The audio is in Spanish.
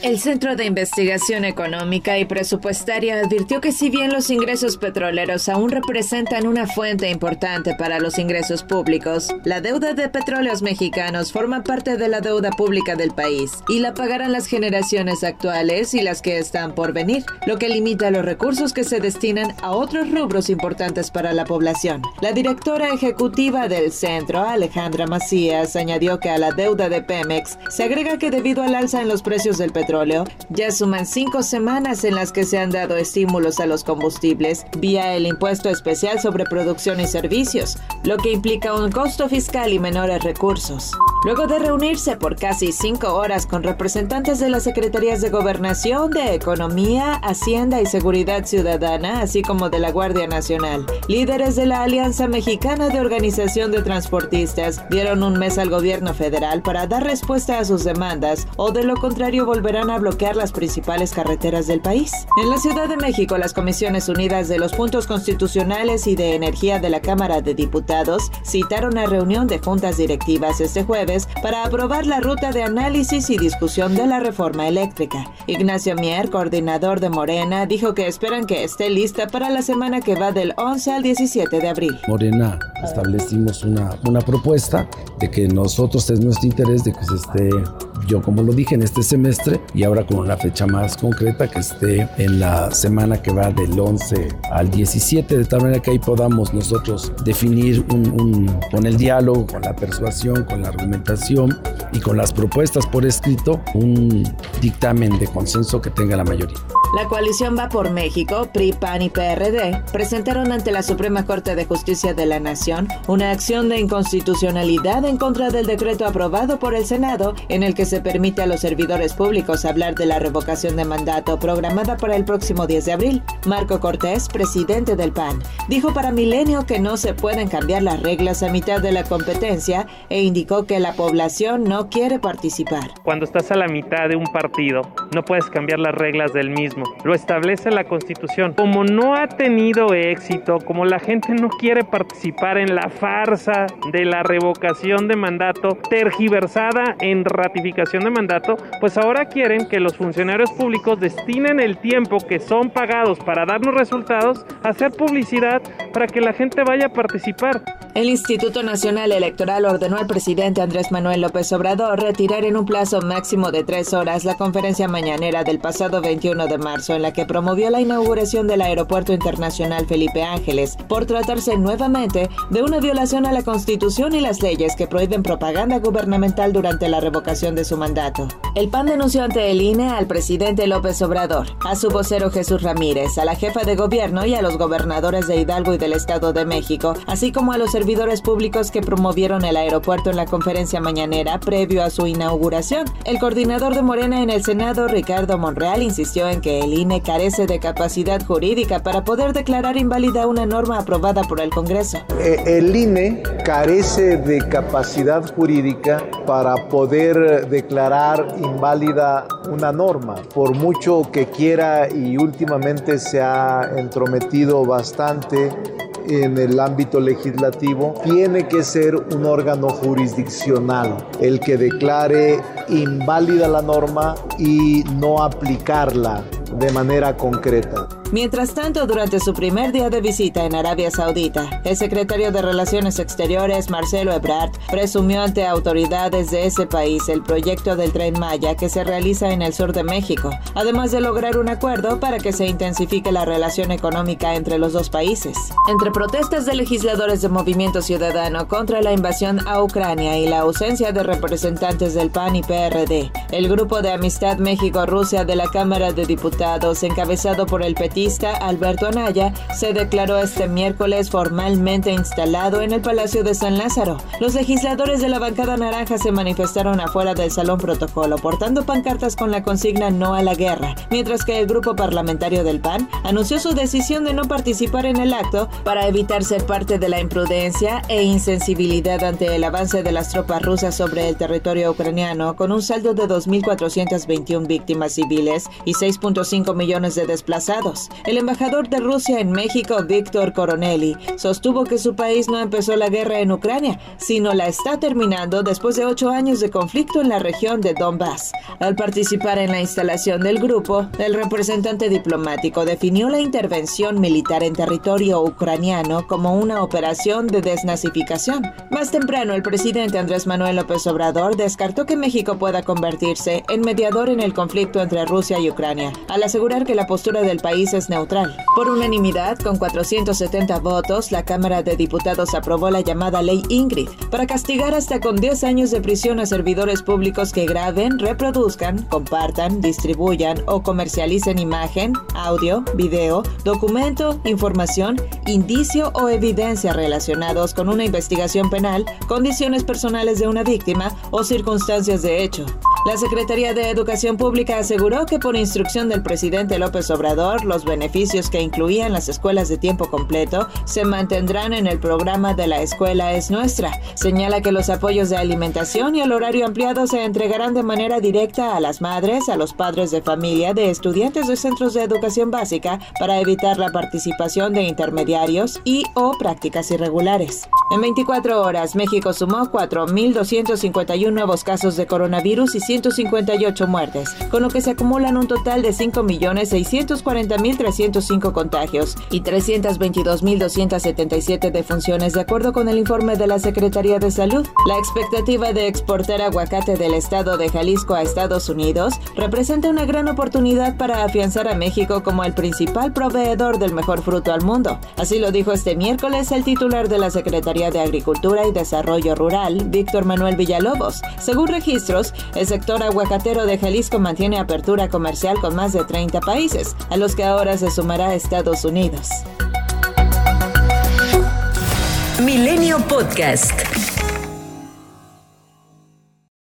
El Centro de Investigación Económica y Presupuestaria advirtió que si bien los ingresos petroleros aún representan una fuente importante para los ingresos públicos, la deuda de petróleos mexicanos forma parte de la deuda pública del país y la pagarán las generaciones actuales y las que están por venir, lo que limita los recursos que se destinan a otros rubros importantes para la población. La directora ejecutiva del centro, Alejandra Macías, añadió que a la deuda de Pemex se agrega que debido al alza en los precios del petróleo, ya suman cinco semanas en las que se han dado estímulos a los combustibles vía el impuesto especial sobre producción y servicios, lo que implica un costo fiscal y menores recursos. Luego de reunirse por casi cinco horas con representantes de las Secretarías de Gobernación, de Economía, Hacienda y Seguridad Ciudadana, así como de la Guardia Nacional, líderes de la Alianza Mexicana de Organización de Transportistas dieron un mes al gobierno federal para dar respuesta a sus demandas o de lo contrario volverán a bloquear las principales carreteras del país. En la Ciudad de México, las Comisiones Unidas de los Puntos Constitucionales y de Energía de la Cámara de Diputados citaron a reunión de juntas directivas este jueves para aprobar la ruta de análisis y discusión de la reforma eléctrica. Ignacio Mier, coordinador de Morena, dijo que esperan que esté lista para la semana que va del 11 al 17 de abril. Morena establecimos una, una propuesta de que nosotros es nuestro interés de que se esté yo como lo dije en este semestre y ahora con una fecha más concreta que esté en la semana que va del 11 al 17, de tal manera que ahí podamos nosotros definir un, con el diálogo, con la persuasión, con la argumentación y con las propuestas por escrito, un dictamen de consenso que tenga la mayoría. La coalición Va por México, PRI, PAN y PRD presentaron ante la Suprema Corte de Justicia de la Nación una acción de inconstitucionalidad en contra del decreto aprobado por el Senado en el que se permite a los servidores públicos hablar de la revocación de mandato programada para el próximo 10 de abril. Marco Cortés, presidente del PAN, dijo para Milenio que no se pueden cambiar las reglas a mitad de la competencia e indicó que la población no quiere participar. Cuando estás a la mitad de un partido, no puedes cambiar las reglas del mismo lo establece la Constitución. Como no ha tenido éxito, como la gente no quiere participar en la farsa de la revocación de mandato tergiversada en ratificación de mandato, pues ahora quieren que los funcionarios públicos destinen el tiempo que son pagados para darnos resultados a hacer publicidad para que la gente vaya a participar. El Instituto Nacional Electoral ordenó al presidente Andrés Manuel López Obrador retirar en un plazo máximo de tres horas la conferencia mañanera del pasado 21 de marzo en la que promovió la inauguración del Aeropuerto Internacional Felipe Ángeles por tratarse nuevamente de una violación a la Constitución y las leyes que prohíben propaganda gubernamental durante la revocación de su mandato. El PAN denunció ante el INE al presidente López Obrador, a su vocero Jesús Ramírez, a la jefa de gobierno y a los gobernadores de Hidalgo y del Estado de México, así como a los servidores públicos que promovieron el aeropuerto en la conferencia mañanera previo a su inauguración. El coordinador de Morena en el Senado, Ricardo Monreal, insistió en que el INE carece de capacidad jurídica para poder declarar inválida una norma aprobada por el Congreso. Eh, el INE carece de capacidad jurídica para poder declarar inválida una norma, por mucho que quiera y últimamente se ha entrometido bastante en el ámbito legislativo, tiene que ser un órgano jurisdiccional el que declare inválida la norma y no aplicarla de manera concreta. Mientras tanto, durante su primer día de visita en Arabia Saudita, el secretario de Relaciones Exteriores, Marcelo Ebrard, presumió ante autoridades de ese país el proyecto del tren Maya que se realiza en el sur de México, además de lograr un acuerdo para que se intensifique la relación económica entre los dos países. Entre protestas de legisladores de Movimiento Ciudadano contra la invasión a Ucrania y la ausencia de representantes del PAN y PRD, el grupo de Amistad México-Rusia de la Cámara de Diputados, encabezado por el PT Alberto Anaya se declaró este miércoles formalmente instalado en el Palacio de San Lázaro. Los legisladores de la bancada naranja se manifestaron afuera del Salón Protocolo portando pancartas con la consigna No a la guerra, mientras que el grupo parlamentario del PAN anunció su decisión de no participar en el acto para evitar ser parte de la imprudencia e insensibilidad ante el avance de las tropas rusas sobre el territorio ucraniano con un saldo de 2.421 víctimas civiles y 6.5 millones de desplazados. El embajador de Rusia en México, Víctor Coronelli, sostuvo que su país no empezó la guerra en Ucrania, sino la está terminando después de ocho años de conflicto en la región de Donbass. Al participar en la instalación del grupo, el representante diplomático definió la intervención militar en territorio ucraniano como una operación de desnazificación. Más temprano, el presidente Andrés Manuel López Obrador descartó que México pueda convertirse en mediador en el conflicto entre Rusia y Ucrania, al asegurar que la postura del país es neutral. Por unanimidad, con 470 votos, la Cámara de Diputados aprobó la llamada Ley Ingrid para castigar hasta con 10 años de prisión a servidores públicos que graben, reproduzcan, compartan, distribuyan o comercialicen imagen, audio, video, documento, información, indicio o evidencia relacionados con una investigación penal, condiciones personales de una víctima o circunstancias de hecho. La Secretaría de Educación Pública aseguró que por instrucción del presidente López Obrador, los beneficios que incluían las escuelas de tiempo completo se mantendrán en el programa de la Escuela es Nuestra. Señala que los apoyos de alimentación y el horario ampliado se entregarán de manera directa a las madres, a los padres de familia de estudiantes de centros de educación básica para evitar la participación de intermediarios y o prácticas irregulares. En 24 horas, México sumó 4.251 nuevos casos de coronavirus y 158 muertes, con lo que se acumulan un total de 5.640.305 contagios y 322.277 defunciones, de acuerdo con el informe de la Secretaría de Salud. La expectativa de exportar aguacate del estado de Jalisco a Estados Unidos representa una gran oportunidad para afianzar a México como el principal proveedor del mejor fruto al mundo. Así lo dijo este miércoles el titular de la Secretaría de Agricultura y Desarrollo Rural, Víctor Manuel Villalobos. Según registros, el sector aguacatero de Jalisco mantiene apertura comercial con más de 30 países, a los que ahora se sumará Estados Unidos. Milenio Podcast.